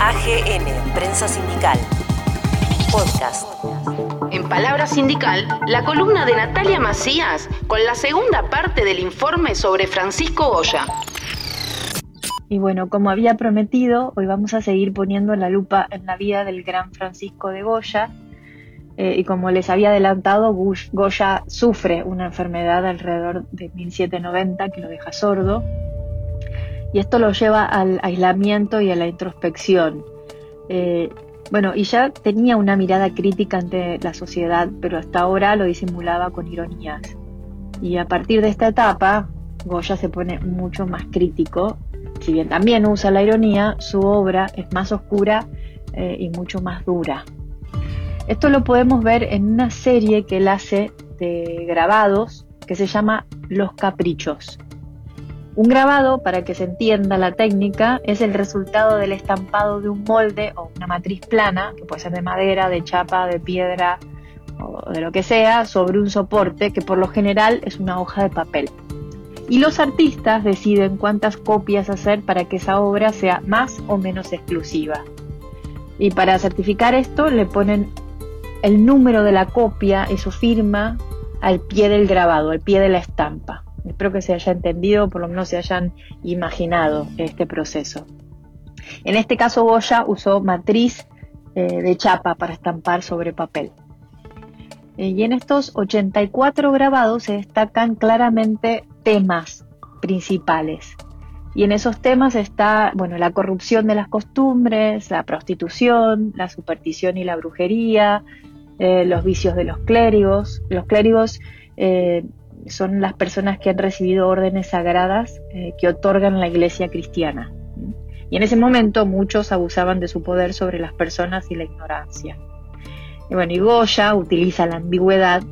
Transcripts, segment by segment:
AGN, Prensa Sindical. Podcast. En Palabra Sindical, la columna de Natalia Macías con la segunda parte del informe sobre Francisco Goya. Y bueno, como había prometido, hoy vamos a seguir poniendo la lupa en la vida del gran Francisco de Goya. Eh, y como les había adelantado, Goya sufre una enfermedad alrededor de 1790 que lo deja sordo. Y esto lo lleva al aislamiento y a la introspección. Eh, bueno, y ya tenía una mirada crítica ante la sociedad, pero hasta ahora lo disimulaba con ironías. Y a partir de esta etapa, Goya se pone mucho más crítico si bien también usa la ironía, su obra es más oscura eh, y mucho más dura. Esto lo podemos ver en una serie que él hace de grabados que se llama Los Caprichos. Un grabado, para que se entienda la técnica, es el resultado del estampado de un molde o una matriz plana, que puede ser de madera, de chapa, de piedra o de lo que sea, sobre un soporte que por lo general es una hoja de papel. Y los artistas deciden cuántas copias hacer para que esa obra sea más o menos exclusiva. Y para certificar esto le ponen el número de la copia y su firma al pie del grabado, al pie de la estampa. Espero que se haya entendido, por lo menos se hayan imaginado este proceso. En este caso Goya usó matriz eh, de chapa para estampar sobre papel. Eh, y en estos 84 grabados se destacan claramente temas principales. Y en esos temas está, bueno, la corrupción de las costumbres, la prostitución, la superstición y la brujería, eh, los vicios de los clérigos. Los clérigos son las personas que han recibido órdenes sagradas que otorgan la iglesia cristiana. Y en ese momento muchos abusaban de su poder sobre las personas y la ignorancia. Y bueno, y Goya utiliza la ambigüedad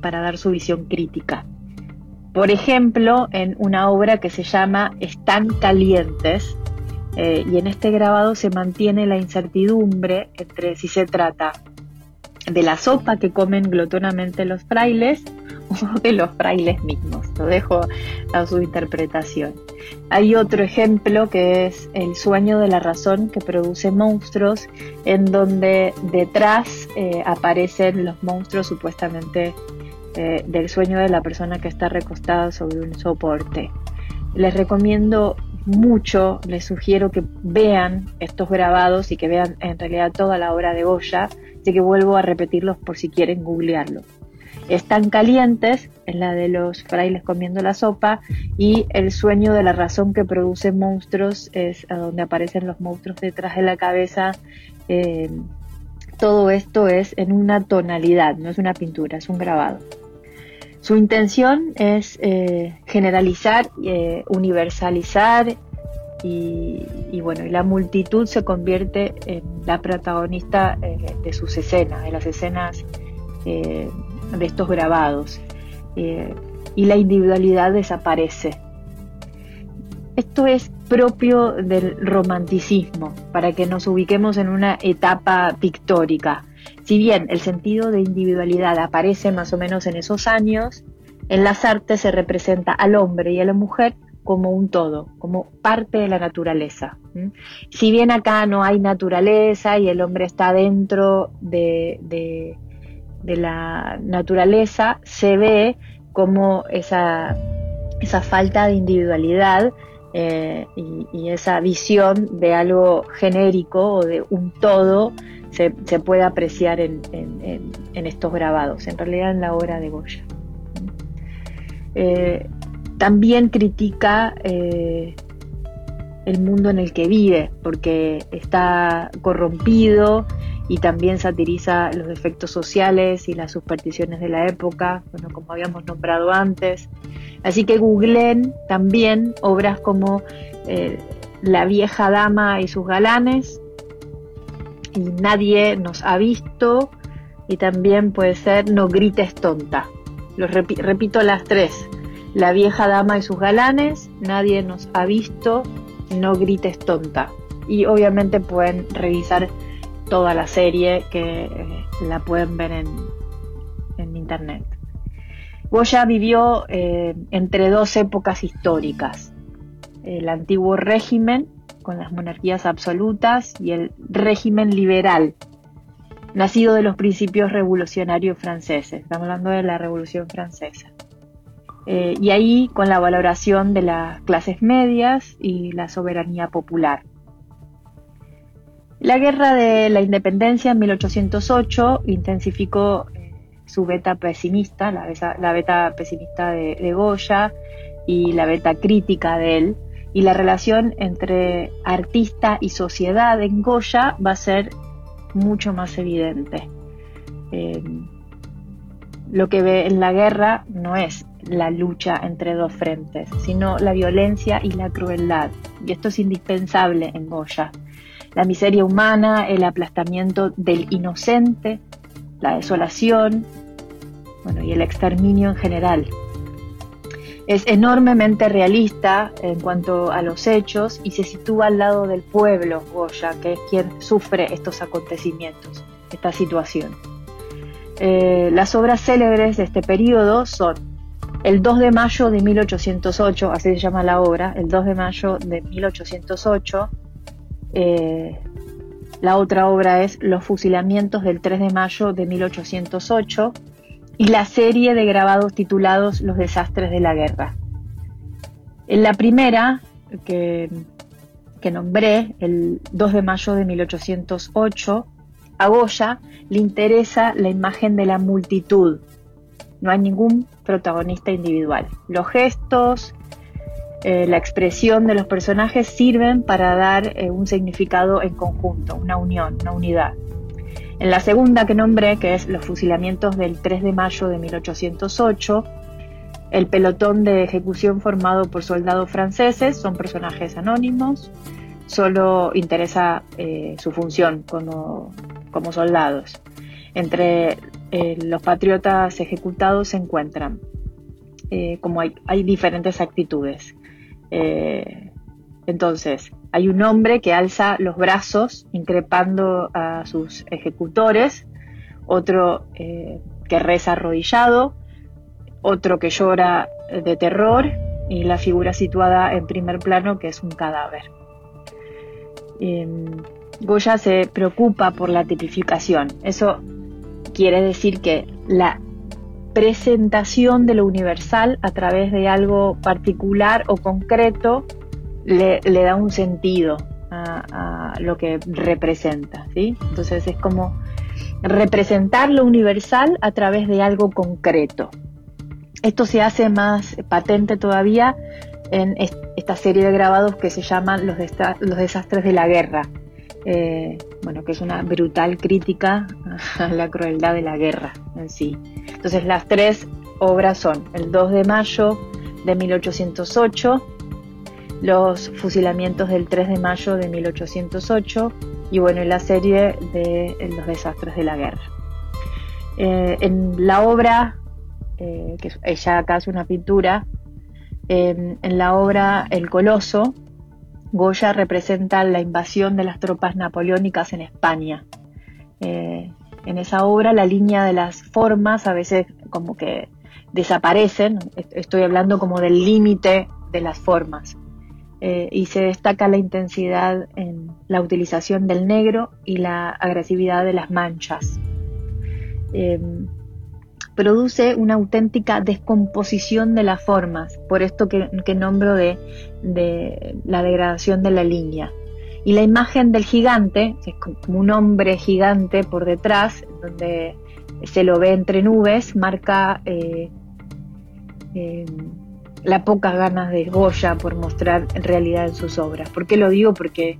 para dar su visión crítica. Por ejemplo, en una obra que se llama Están calientes, eh, y en este grabado se mantiene la incertidumbre entre si se trata de la sopa que comen glotonamente los frailes o de los frailes mismos. Lo dejo a su interpretación. Hay otro ejemplo que es El sueño de la razón que produce monstruos, en donde detrás eh, aparecen los monstruos supuestamente eh, del sueño de la persona que está recostada sobre un soporte. Les recomiendo mucho, les sugiero que vean estos grabados y que vean en realidad toda la obra de Goya Así que vuelvo a repetirlos por si quieren googlearlo. Están calientes, es la de los frailes comiendo la sopa, y el sueño de la razón que produce monstruos es a donde aparecen los monstruos detrás de la cabeza. Eh, todo esto es en una tonalidad, no es una pintura, es un grabado. Su intención es eh, generalizar, eh, universalizar y, bueno, y la multitud se convierte en la protagonista eh, de sus escenas, de las escenas de estos grabados. Y la individualidad desaparece. Esto es propio del romanticismo, para que nos ubiquemos en una etapa pictórica. Si bien el sentido de individualidad aparece más o menos en esos años, en las artes se representa al hombre y a la mujer como un todo, como parte de la naturaleza. Si bien acá no hay naturaleza y el hombre está dentro de, de, la naturaleza, se ve como esa, esa falta de individualidad eh, y, esa visión de algo genérico o de un todo se, puede apreciar en, estos grabados, en realidad en la obra de Goya. Eh, también critica eh, el mundo en el que vive, porque está corrompido y también satiriza los defectos sociales y las supersticiones de la época, bueno, como habíamos nombrado antes. Así que googleen también obras como eh, La vieja dama y sus galanes, y Nadie nos ha visto, y también puede ser No grites tonta. Los repito las tres. La vieja dama y sus galanes, nadie nos ha visto, no grites tonta. Y obviamente pueden revisar toda la serie que eh, la pueden ver en, internet. Goya vivió eh, entre dos épocas históricas, el antiguo régimen con las monarquías absolutas y el régimen liberal, nacido de los principios revolucionarios franceses. Estamos hablando de la Revolución Francesa. Eh, y ahí con la valoración de las clases medias y la soberanía popular. La guerra de la independencia en 1808 intensificó eh, su beta pesimista, la, beta pesimista de, Goya y la beta crítica de él, y la relación entre artista y sociedad en Goya va a ser mucho más evidente. Eh, lo que ve en la guerra no es la lucha entre dos frentes, sino la violencia y la crueldad. Y esto es indispensable en Goya. La miseria humana, el aplastamiento del inocente, la desolación, bueno, y el exterminio en general. Es enormemente realista en cuanto a los hechos y se sitúa al lado del pueblo, Goya, que es quien sufre estos acontecimientos, esta situación. Eh, las obras célebres de este periodo son el 2 de mayo de 1808, así se llama la obra, el 2 de mayo de 1808. Eh, la otra obra es Los fusilamientos del 3 de mayo de 1808 y la serie de grabados titulados Los desastres de la guerra. En la primera, que, que nombré, el 2 de mayo de 1808, a Goya le interesa la imagen de la multitud, no hay ningún protagonista individual. Los gestos, eh, la expresión de los personajes sirven para dar eh, un significado en conjunto, una unión, una unidad. En la segunda que nombré, que es los fusilamientos del 3 de mayo de 1808, el pelotón de ejecución formado por soldados franceses son personajes anónimos, solo interesa eh, su función como, como soldados. Entre eh, los patriotas ejecutados se encuentran. Eh, como hay, diferentes actitudes. Entonces, hay un hombre que alza los brazos increpando a sus ejecutores, otro que reza arrodillado, otro que llora de terror y la figura situada en primer plano que es un cadáver. Goya se preocupa por la tipificación. Eso quiere decir que la presentación de lo universal a través de algo particular o concreto le, da un sentido a, lo que representa. ¿sí? Entonces es como representar lo universal a través de algo concreto. Esto se hace más patente todavía en esta serie de grabados que se llaman Los, desastres de la guerra, eh, bueno, que es una brutal crítica a la crueldad de la guerra en sí. Entonces las tres obras son el 2 de mayo de 1808, los fusilamientos del 3 de mayo de 1808 y bueno, la serie de los desastres de la guerra. Eh, en la obra, eh, que ella acá es una pintura, en la obra El Coloso, Goya representa la invasión de las tropas napoleónicas en España. Eh, en esa obra la línea de las formas a veces como que desaparecen, estoy hablando como del límite de las formas, eh, y se destaca la intensidad en la utilización del negro y la agresividad de las manchas. Eh, produce una auténtica descomposición de las formas, por esto que, nombro de, la degradación de la línea. Y la imagen del gigante, que es como un hombre gigante por detrás, donde se lo ve entre nubes, marca eh, eh, la pocas ganas de Goya por mostrar realidad en sus obras. ¿Por qué lo digo? Porque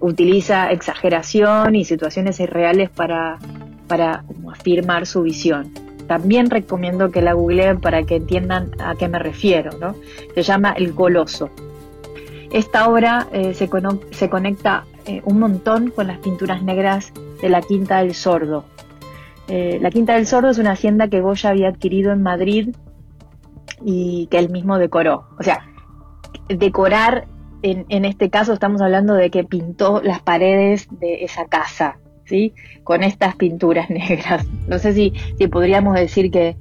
utiliza exageración y situaciones irreales para, para afirmar su visión. También recomiendo que la googleen para que entiendan a qué me refiero. ¿no? Se llama El Coloso. Esta obra eh, se, conecta eh, un montón con las pinturas negras de la Quinta del Sordo. Eh, la Quinta del Sordo es una hacienda que Goya había adquirido en Madrid y que él mismo decoró. O sea, decorar, en, en este caso estamos hablando de que pintó las paredes de esa casa. Con estas pinturas negras. No sé si, podríamos decir que,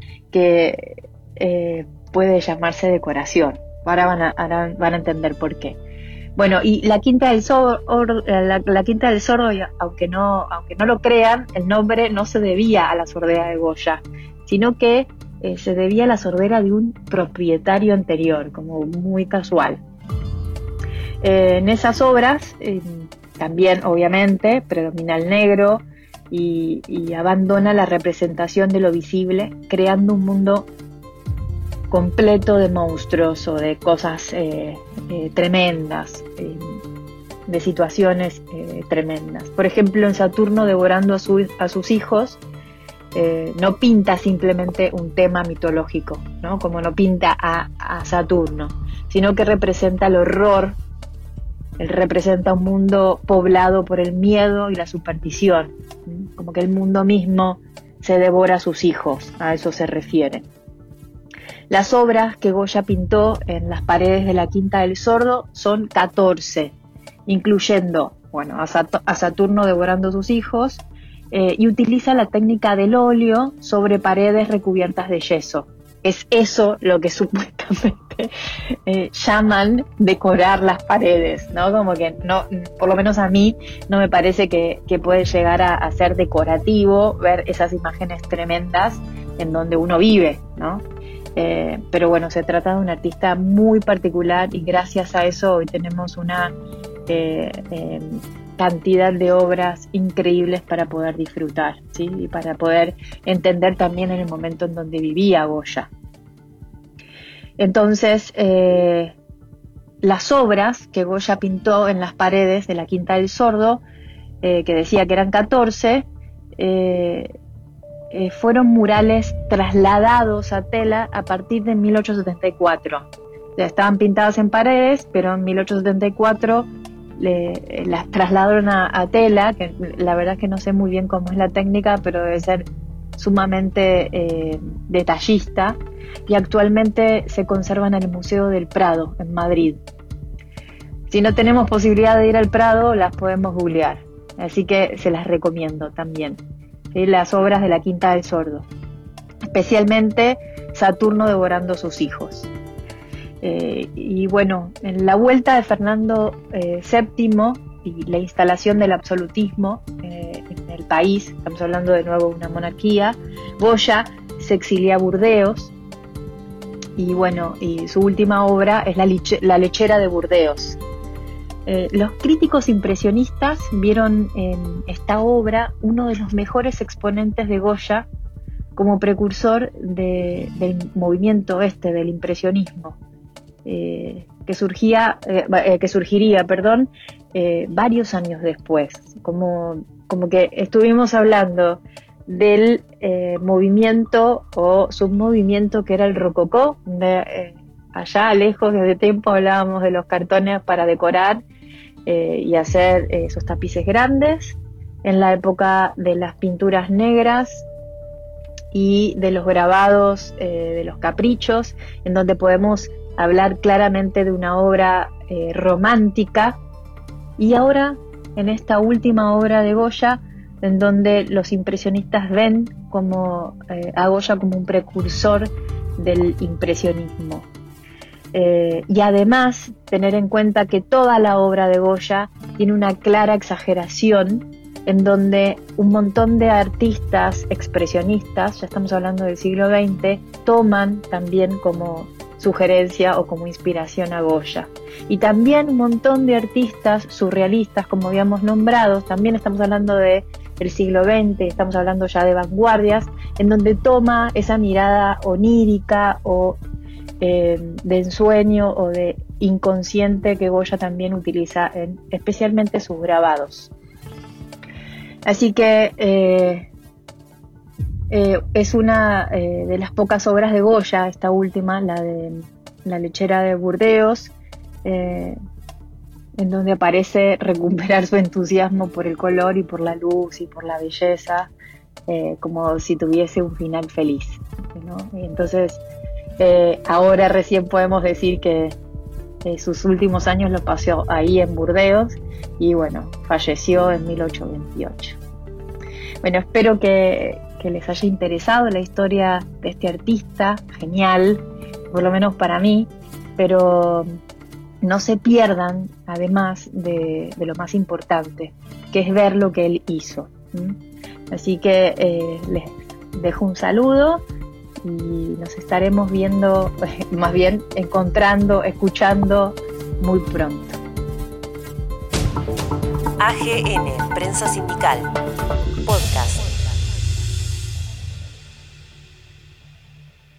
eh, puede llamarse decoración. Ahora van a, van a entender por qué. Bueno, y la Quinta del Sordo, la, Quinta del aunque no, aunque no lo crean, el nombre no se debía a la sordera de Goya, sino que eh, se debía a la sordera de un propietario anterior, como muy casual. Eh, en esas obras, eh, también obviamente, predomina el negro y, abandona la representación de lo visible, creando un mundo completo de monstruos o de cosas tremendas, de situaciones tremendas. Por ejemplo, en Saturno devorando a, sus hijos, no pinta simplemente un tema mitológico, ¿no? como no pinta a, a Saturno, sino que representa el horror, él representa un mundo poblado por el miedo y la superstición, como que el mundo mismo se devora a sus hijos, a eso se refiere. Las obras que Goya pintó en las paredes de la Quinta del Sordo son 14, incluyendo bueno, a, Saturno devorando sus hijos, eh, y utiliza la técnica del óleo sobre paredes recubiertas de yeso. Es eso lo que supuestamente eh, llaman decorar las paredes, ¿no? Como que no, por lo menos a mí no me parece que, puede llegar a, a, ser decorativo ver esas imágenes tremendas en donde uno vive, ¿no? Eh, pero bueno, se trata de un artista muy particular y gracias a eso hoy tenemos una cantidad de obras increíbles para poder disfrutar ¿sí? y para poder entender también en el momento en donde vivía Goya. Entonces, eh, las obras que Goya pintó en las paredes de la Quinta del Sordo, que decía que eran 14, eh, fueron murales trasladados a tela a partir de 1874. Ya estaban pintadas en paredes, pero en 1874 las trasladaron a, tela, que la verdad es que no sé muy bien cómo es la técnica, pero debe ser sumamente eh, detallista y actualmente se conservan en el Museo del Prado, en Madrid. Si no tenemos posibilidad de ir al Prado, las podemos googlear, así que se las recomiendo también las obras de la Quinta del Sordo, especialmente Saturno devorando sus hijos. Eh, y bueno, en la vuelta de Fernando VII eh, y la instalación del absolutismo eh, en el país, estamos hablando de nuevo de una monarquía, Goya se exilia a Burdeos y bueno, y su última obra es la lechera de Burdeos, los críticos impresionistas vieron en esta obra uno de los mejores exponentes de Goya como precursor del movimiento este, del impresionismo, eh, que, surgía, eh, que surgiría perdón, varios años después. Como, como que estuvimos hablando del movimiento o submovimiento que era el rococó, allá lejos desde tiempo hablábamos de los cartones para decorar eh, y hacer eh, esos tapices grandes. En la época de las pinturas negras y de los grabados eh, de los caprichos, en donde podemos hablar claramente de una obra romántica. Y ahora, en esta última obra de Goya, en donde los impresionistas ven como, a Goya como un precursor del impresionismo. Eh, y además tener en cuenta que toda la obra de Goya tiene una clara exageración en donde un montón de artistas expresionistas, ya estamos hablando del siglo XX, toman también como sugerencia o como inspiración a Goya. Y también un montón de artistas surrealistas, como habíamos nombrado, también estamos hablando de el siglo XX, estamos hablando ya de vanguardias, en donde toma esa mirada onírica o eh, de ensueño o de inconsciente que Goya también utiliza en especialmente sus grabados. Así que eh, eh, es una de las pocas obras de Goya, esta última, la de La lechera de Burdeos, en donde aparece recuperar su entusiasmo por el color y por la luz y por la belleza, como si tuviese un final feliz. entonces, eh, ahora recién podemos decir que sus últimos años los pasó ahí en Burdeos y bueno, falleció en 1828. Bueno, espero que, les haya interesado la historia de este artista, genial, por lo menos para mí, pero no se pierdan, además de, lo más importante, que es ver lo que él hizo. Así que eh, les dejo un saludo y nos estaremos viendo, más bien encontrando, escuchando muy pronto. AGN, Prensa Sindical, Podcast.